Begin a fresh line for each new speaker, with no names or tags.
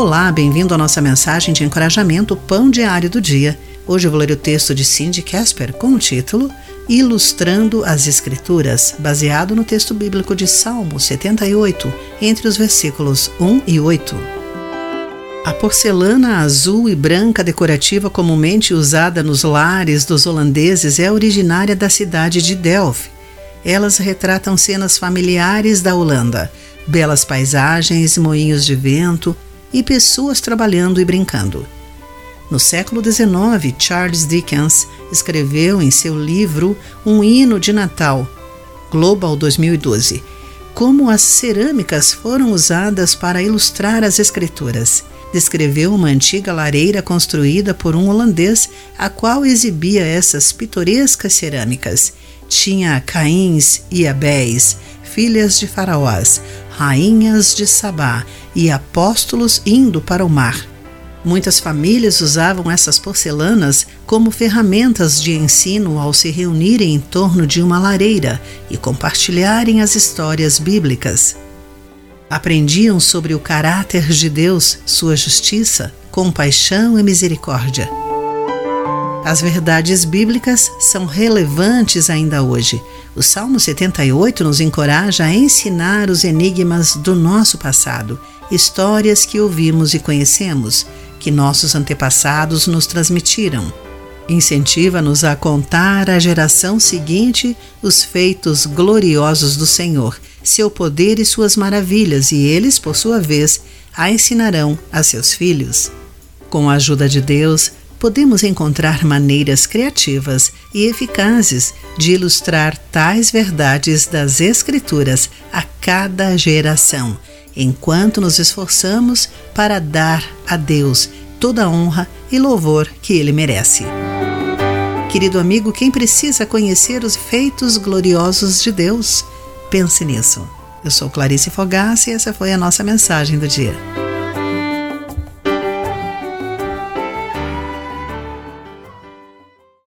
Olá, bem-vindo à nossa mensagem de encorajamento Pão Diário do Dia. Hoje eu vou ler o texto de Cindy Casper com o título Ilustrando as Escrituras, baseado no texto bíblico de Salmo 78, entre os versículos 1 e 8. A porcelana azul e branca decorativa comumente usada nos lares dos holandeses é originária da cidade de Delft. Elas retratam cenas familiares da Holanda, belas paisagens, moinhos de vento, e pessoas trabalhando e brincando. No século XIX, Charles Dickens escreveu em seu livro Um Hino de Natal, Global 2012, como as cerâmicas foram usadas para ilustrar as escrituras. Descreveu uma antiga lareira construída por um holandês, a qual exibia essas pitorescas cerâmicas. Tinha Caíns e Abéis, filhas de faraós, rainhas de Sabá e apóstolos indo para o mar. Muitas famílias usavam essas porcelanas como ferramentas de ensino ao se reunirem em torno de uma lareira e compartilharem as histórias bíblicas. Aprendiam sobre o caráter de Deus, sua justiça, compaixão e misericórdia. As verdades bíblicas são relevantes ainda hoje. O Salmo 78 nos encoraja a ensinar os enigmas do nosso passado, histórias que ouvimos e conhecemos, que nossos antepassados nos transmitiram. Incentiva-nos a contar à geração seguinte os feitos gloriosos do Senhor, seu poder e suas maravilhas, e eles, por sua vez, a ensinarão a seus filhos. Com a ajuda de Deus, podemos encontrar maneiras criativas e eficazes de ilustrar tais verdades das Escrituras a cada geração, enquanto nos esforçamos para dar a Deus toda a honra e louvor que ele merece. Querido amigo, quem precisa conhecer os feitos gloriosos de Deus? Pense nisso. Eu sou Clarice Fogaça e essa foi a nossa mensagem do dia.